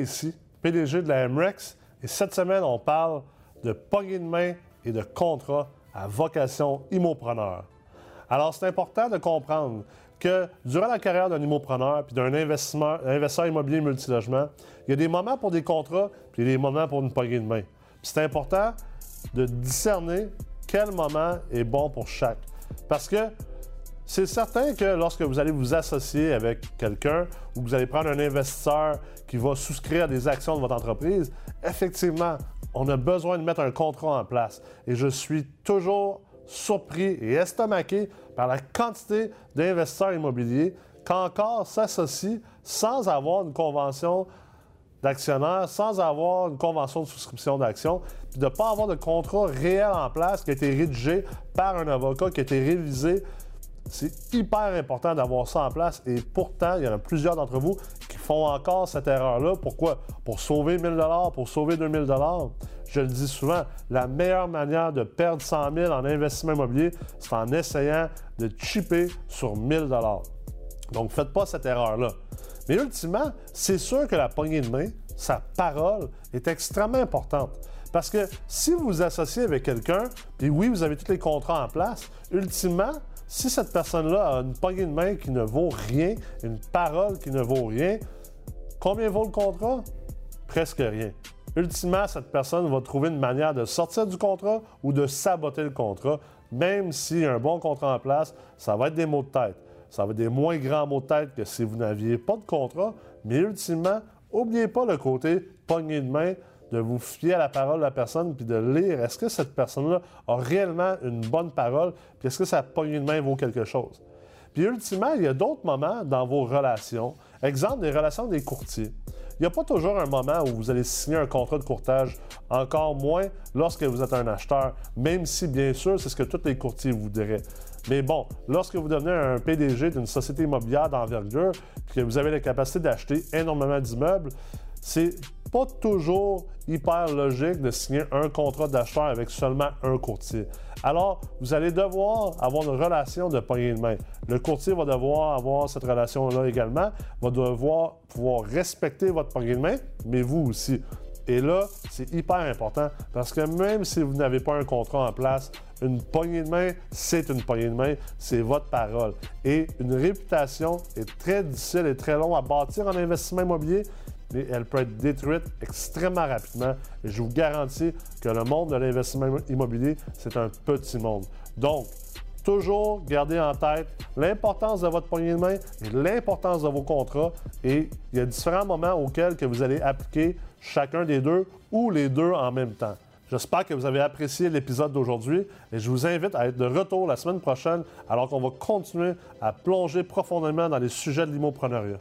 ici, PDG de la MREX, et cette semaine, on parle de poignée de main et de contrat à vocation immopreneur. Alors, c'est important de comprendre que durant la carrière d'un immopreneur puis d'un investisseur immobilier multilogement, il y a des moments pour des contrats puis des moments pour une poignée de main. C'est important de discerner quel moment est bon pour chaque. Parce que c'est certain que lorsque vous allez vous associer avec quelqu'un ou que vous allez prendre un investisseur qui va souscrire des actions de votre entreprise, effectivement, on a besoin de mettre un contrat en place. Et je suis toujours surpris et estomaqué par la quantité d'investisseurs immobiliers qui encore s'associent sans avoir une convention d'actionnaires, sans avoir une convention de souscription d'actions, puis de ne pas avoir de contrat réel en place qui a été rédigé par un avocat, qui a été révisé c'est hyper important d'avoir ça en place et pourtant, il y en a plusieurs d'entre vous qui font encore cette erreur-là. Pourquoi? Pour sauver 1000 pour sauver 2000 Je le dis souvent, la meilleure manière de perdre 100 000 en investissement immobilier, c'est en essayant de chipper sur 1000 Donc, faites pas cette erreur-là. Mais ultimement, c'est sûr que la poignée de main, sa parole, est extrêmement importante. Parce que si vous vous associez avec quelqu'un, puis oui, vous avez tous les contrats en place, ultimement, si cette personne-là a une poignée de main qui ne vaut rien, une parole qui ne vaut rien, combien vaut le contrat? Presque rien. Ultimement, cette personne va trouver une manière de sortir du contrat ou de saboter le contrat, même s'il y a un bon contrat en place, ça va être des mots de tête. Ça va être des moins grands mots de tête que si vous n'aviez pas de contrat, mais ultimement, n'oubliez pas le côté poignée de main de vous fier à la parole de la personne puis de lire est-ce que cette personne-là a réellement une bonne parole puis est-ce que sa poignée de main vaut quelque chose? Puis ultimement, il y a d'autres moments dans vos relations, exemple des relations des courtiers. Il n'y a pas toujours un moment où vous allez signer un contrat de courtage, encore moins lorsque vous êtes un acheteur, même si bien sûr c'est ce que tous les courtiers vous diraient. Mais bon, lorsque vous devenez un PDG d'une société immobilière d'envergure, que vous avez la capacité d'acheter énormément d'immeubles, c'est pas toujours hyper logique de signer un contrat d'acheteur avec seulement un courtier. Alors, vous allez devoir avoir une relation de poignée de main. Le courtier va devoir avoir cette relation-là également, va devoir pouvoir respecter votre poignée de main, mais vous aussi. Et là, c'est hyper important parce que même si vous n'avez pas un contrat en place, une poignée de main, c'est une poignée de main, c'est votre parole. Et une réputation est très difficile et très long à bâtir en investissement immobilier elle peut être détruite extrêmement rapidement. Et je vous garantis que le monde de l'investissement immobilier, c'est un petit monde. Donc, toujours garder en tête l'importance de votre poignée de main et l'importance de vos contrats. Et il y a différents moments auxquels que vous allez appliquer chacun des deux ou les deux en même temps. J'espère que vous avez apprécié l'épisode d'aujourd'hui et je vous invite à être de retour la semaine prochaine alors qu'on va continuer à plonger profondément dans les sujets de l'immopreneuriat.